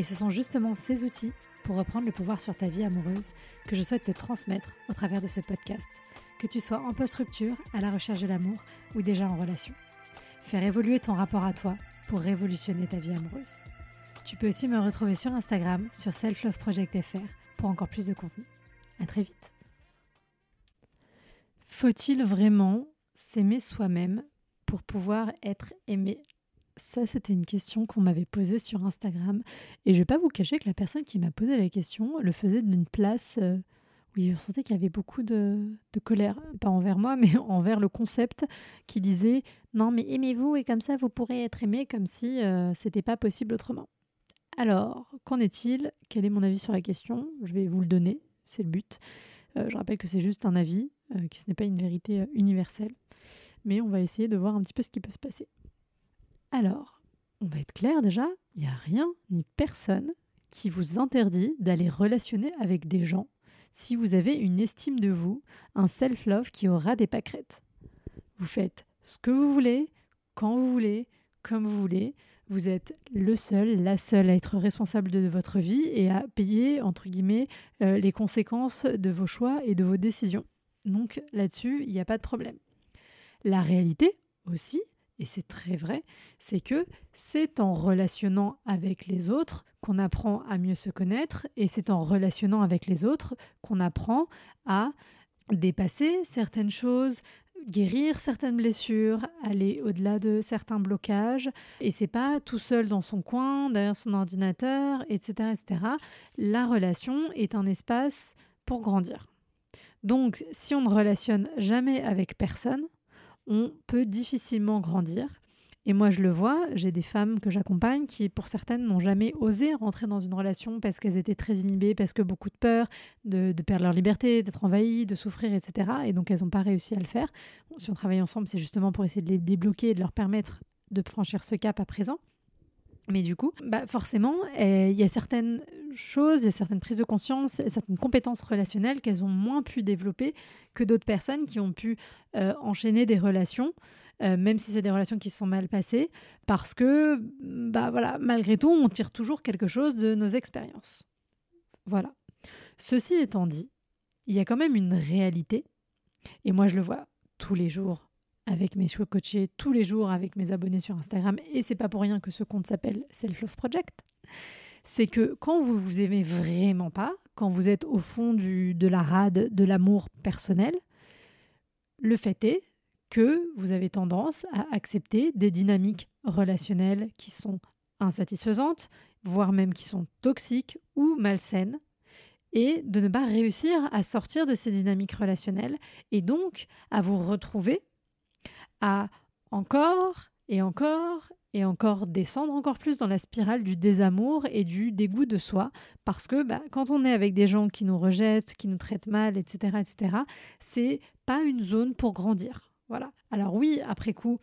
Et ce sont justement ces outils pour reprendre le pouvoir sur ta vie amoureuse que je souhaite te transmettre au travers de ce podcast, que tu sois en post-rupture, à la recherche de l'amour ou déjà en relation. Faire évoluer ton rapport à toi pour révolutionner ta vie amoureuse. Tu peux aussi me retrouver sur Instagram, sur selfloveproject.fr pour encore plus de contenu. À très vite. Faut-il vraiment s'aimer soi-même pour pouvoir être aimé? Ça, c'était une question qu'on m'avait posée sur Instagram. Et je vais pas vous cacher que la personne qui m'a posé la question le faisait d'une place euh, où je sentais qu'il y avait beaucoup de, colère. Pas envers moi, mais envers le concept qui disait Non, mais aimez-vous et comme ça, vous pourrez être aimé comme si euh, c'était pas possible autrement. Alors, qu'en est-il? Quel est mon avis sur la question? Je vais vous le donner, c'est le but. Euh, je rappelle que c'est juste un avis, que ce n'est pas une vérité universelle. Mais on va essayer de voir un petit peu ce qui peut se passer. Alors, on va être clair déjà, il n'y a rien ni personne qui vous interdit d'aller relationner avec des gens si vous avez une estime de vous, un self-love qui aura des pâquerettes. Vous faites ce que vous voulez, quand vous voulez, comme vous voulez. Vous êtes le seul, la seule à être responsable de votre vie et à payer, entre guillemets, euh, les conséquences de vos choix et de vos décisions. Donc là-dessus, il n'y a pas de problème. La réalité aussi, et c'est très vrai, c'est que c'est en relationnant avec les autres qu'on apprend à mieux se connaître et c'est en relationnant avec les autres qu'on apprend à dépasser certaines choses, guérir certaines blessures, aller au-delà de certains blocages. Et c'est pas tout seul dans son coin, derrière son ordinateur, etc., etc. La relation est un espace pour grandir. Donc, si on ne relationne jamais avec personne, on peut difficilement grandir. Et moi, je le vois, j'ai des femmes que j'accompagne qui, pour certaines, n'ont jamais osé rentrer dans une relation parce qu'elles étaient très inhibées, parce que beaucoup de peur de, perdre leur liberté, d'être envahies, de souffrir, etc. Et donc, elles n'ont pas réussi à le faire. si on travaille ensemble, c'est justement pour essayer de les débloquer et de leur permettre de franchir ce cap à présent. Mais du coup, bah forcément, eh, il y a certaines choses, a certaines prises de conscience, certaines compétences relationnelles qu'elles ont moins pu développer que d'autres personnes qui ont pu euh, enchaîner des relations, euh, même si c'est des relations qui se sont mal passées, parce que, bah voilà, malgré tout, on tire toujours quelque chose de nos expériences. Voilà. Ceci étant dit, il y a quand même une réalité, et moi je le vois tous les jours avec mes choix coachés tous les jours avec mes abonnés sur Instagram et c'est pas pour rien que ce compte s'appelle Self Love Project. C'est que quand vous vous aimez vraiment pas, quand vous êtes au fond de la rade de l'amour personnel, le fait est que vous avez tendance à accepter des dynamiques relationnelles qui sont insatisfaisantes, voire même qui sont toxiques ou malsaines, et de ne pas réussir à sortir de ces dynamiques relationnelles et donc à vous retrouver à encore et encore et encore descendre encore plus dans la spirale du désamour et du dégoût de soi. Parce que bah, quand on est avec des gens qui nous rejettent, qui nous traitent mal, etc., etc., c'est pas une zone pour grandir. Voilà. Alors oui, après coup,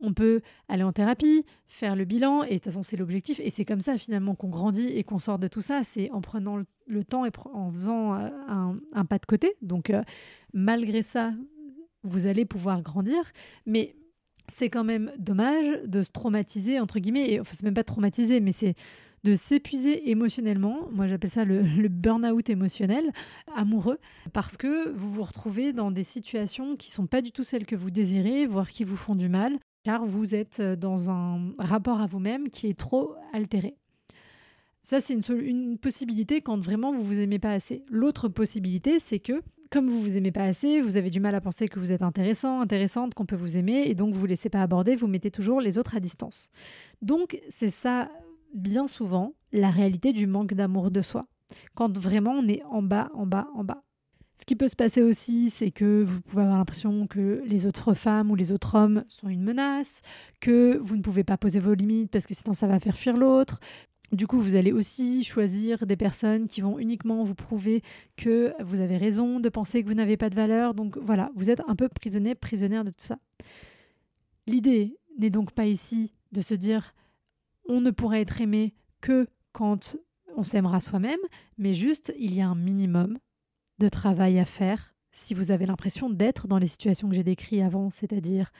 on peut aller en thérapie, faire le bilan, et de toute façon, c'est l'objectif. Et c'est comme ça, finalement, qu'on grandit et qu'on sort de tout ça. C'est en prenant le temps et en faisant euh, un, pas de côté. Donc, euh, malgré ça, vous allez pouvoir grandir, mais c'est quand même dommage de se traumatiser, entre guillemets, et enfin, c'est même pas traumatiser, mais c'est de s'épuiser émotionnellement, moi j'appelle ça le, burn-out émotionnel, amoureux, parce que vous vous retrouvez dans des situations qui sont pas du tout celles que vous désirez, voire qui vous font du mal, car vous êtes dans un rapport à vous-même qui est trop altéré. Ça, c'est une, une, possibilité quand vraiment vous vous aimez pas assez. L'autre possibilité, c'est que comme vous vous aimez pas assez, vous avez du mal à penser que vous êtes intéressant, intéressante, qu'on peut vous aimer, et donc vous laissez pas aborder, vous mettez toujours les autres à distance. Donc c'est ça, bien souvent, la réalité du manque d'amour de soi. Quand vraiment on est en bas, en bas, en bas. Ce qui peut se passer aussi, c'est que vous pouvez avoir l'impression que les autres femmes ou les autres hommes sont une menace, que vous ne pouvez pas poser vos limites parce que sinon ça va faire fuir l'autre, Du coup, vous allez aussi choisir des personnes qui vont uniquement vous prouver que vous avez raison de penser que vous n'avez pas de valeur. Donc voilà, vous êtes un peu prisonnier, prisonnière de tout ça. L'idée n'est donc pas ici de se dire on ne pourrait être aimé que quand on s'aimera soi-même, mais juste il y a un minimum de travail à faire si vous avez l'impression d'être dans les situations que j'ai décrites avant, c'est-à-dire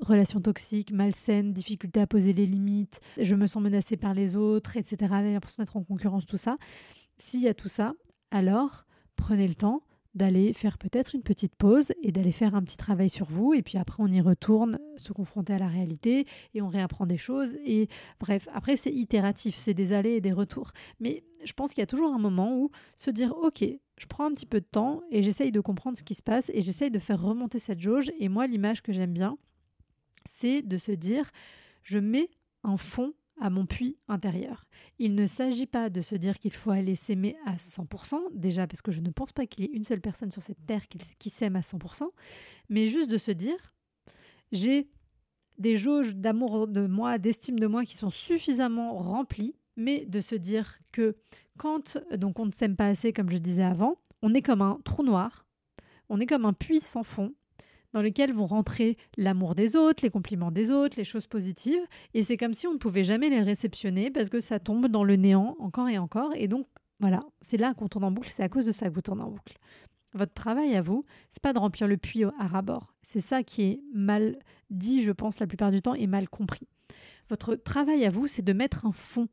relations toxiques, malsaines, difficulté à poser les limites, je me sens menacée par les autres, etc., l'impression d'être en concurrence, tout ça. S'il y a tout ça, alors prenez le temps d'aller faire peut-être une petite pause et d'aller faire un petit travail sur vous et puis après on y retourne se confronter à la réalité et on réapprend des choses et bref après c'est itératif c'est des allers et des retours mais je pense qu'il y a toujours un moment où se dire ok je prends un petit peu de temps et j'essaye de comprendre ce qui se passe et j'essaye de faire remonter cette jauge et moi l'image que j'aime bien c'est de se dire je mets un fond à mon puits intérieur. Il ne s'agit pas de se dire qu'il faut aller s'aimer à 100%, déjà parce que je ne pense pas qu'il y ait une seule personne sur cette terre qui, s'aime à 100%, mais juste de se dire j'ai des jauges d'amour de moi, d'estime de moi qui sont suffisamment remplies, mais de se dire que quand donc on ne s'aime pas assez, comme je disais avant, on est comme un trou noir, on est comme un puits sans fond, dans lequel vont rentrer l'amour des autres, les compliments des autres, les choses positives. Et c'est comme si on ne pouvait jamais les réceptionner parce que ça tombe dans le néant encore et encore. Et donc, voilà, c'est là qu'on tourne en boucle, c'est à cause de ça que vous tournez en boucle. Votre travail à vous, c'est pas de remplir le puits à rabord. C'est ça qui est mal dit, je pense, la plupart du temps, et mal compris. Votre travail à vous, c'est de mettre un fond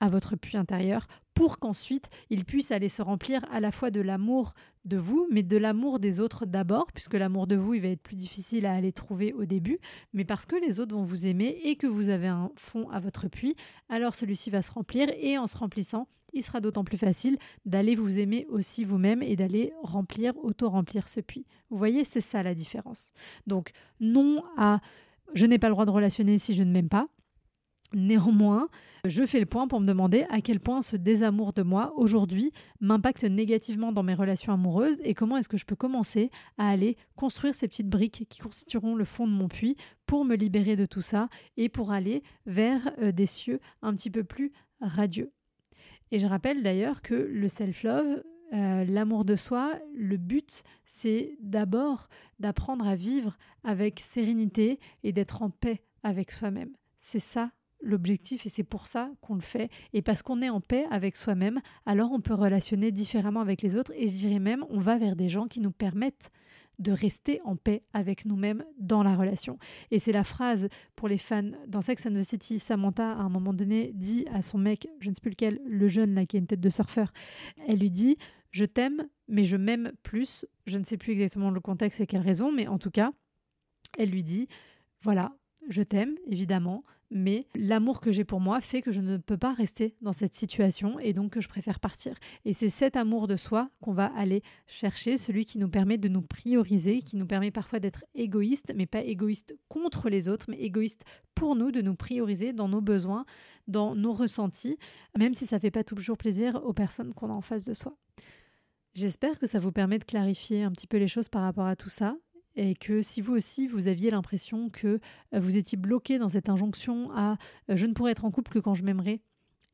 à votre puits intérieur pour qu'ensuite il puisse aller se remplir à la fois de l'amour de vous, mais de l'amour des autres d'abord, puisque l'amour de vous, il va être plus difficile à aller trouver au début, mais parce que les autres vont vous aimer et que vous avez un fond à votre puits, alors celui-ci va se remplir et en se remplissant, il sera d'autant plus facile d'aller vous aimer aussi vous-même et d'aller remplir, auto-remplir ce puits. Vous voyez, c'est ça la différence. Donc, non à je n'ai pas le droit de relationner si je ne m'aime pas. Néanmoins, je fais le point pour me demander à quel point ce désamour de moi aujourd'hui m'impacte négativement dans mes relations amoureuses et comment est-ce que je peux commencer à aller construire ces petites briques qui constitueront le fond de mon puits pour me libérer de tout ça et pour aller vers euh, des cieux un petit peu plus radieux. Et je rappelle d'ailleurs que le self-love, euh, l'amour de soi, le but, c'est d'abord d'apprendre à vivre avec sérénité et d'être en paix avec soi-même. C'est ça l'objectif et c'est pour ça qu'on le fait. Et parce qu'on est en paix avec soi-même, alors on peut relationner différemment avec les autres et je dirais même on va vers des gens qui nous permettent de rester en paix avec nous-mêmes dans la relation. Et c'est la phrase pour les fans dans Sex and the City, Samantha à un moment donné dit à son mec, je ne sais plus lequel, le jeune là qui a une tête de surfeur, elle lui dit "Je t'aime mais je m'aime plus." Je ne sais plus exactement le contexte et quelle raison, mais en tout cas, elle lui dit "Voilà, je t'aime évidemment, mais l'amour que j'ai pour moi fait que je ne peux pas rester dans cette situation et donc que je préfère partir. Et c'est cet amour de soi qu'on va aller chercher, celui qui nous permet de nous prioriser, qui nous permet parfois d'être égoïste, mais pas égoïste contre les autres, mais égoïste pour nous, de nous prioriser dans nos besoins, dans nos ressentis, même si ça ne fait pas toujours plaisir aux personnes qu'on a en face de soi. J'espère que ça vous permet de clarifier un petit peu les choses par rapport à tout ça et que si vous aussi vous aviez l'impression que euh, vous étiez bloqué dans cette injonction à euh, je ne pourrais être en couple que quand je m'aimerai,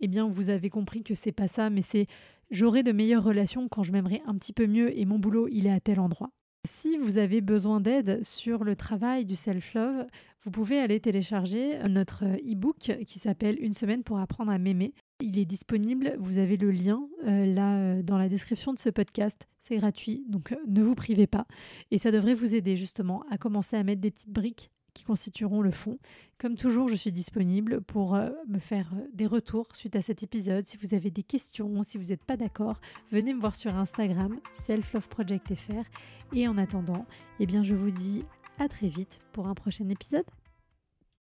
eh bien vous avez compris que c'est pas ça, mais c'est j'aurai de meilleures relations quand je m'aimerai un petit peu mieux et mon boulot il est à tel endroit. Si vous avez besoin d'aide sur le travail du self-love, vous pouvez aller télécharger notre e-book qui s'appelle Une semaine pour apprendre à m'aimer. Il est disponible, vous avez le lien euh, là euh, dans la description de ce podcast. C'est gratuit, donc euh, ne vous privez pas. Et ça devrait vous aider justement à commencer à mettre des petites briques qui constitueront le fond. Comme toujours, je suis disponible pour me faire des retours suite à cet épisode. Si vous avez des questions, si vous n'êtes pas d'accord, venez me voir sur Instagram, selfloveprojectfr. Et en attendant, eh bien, je vous dis à très vite pour un prochain épisode.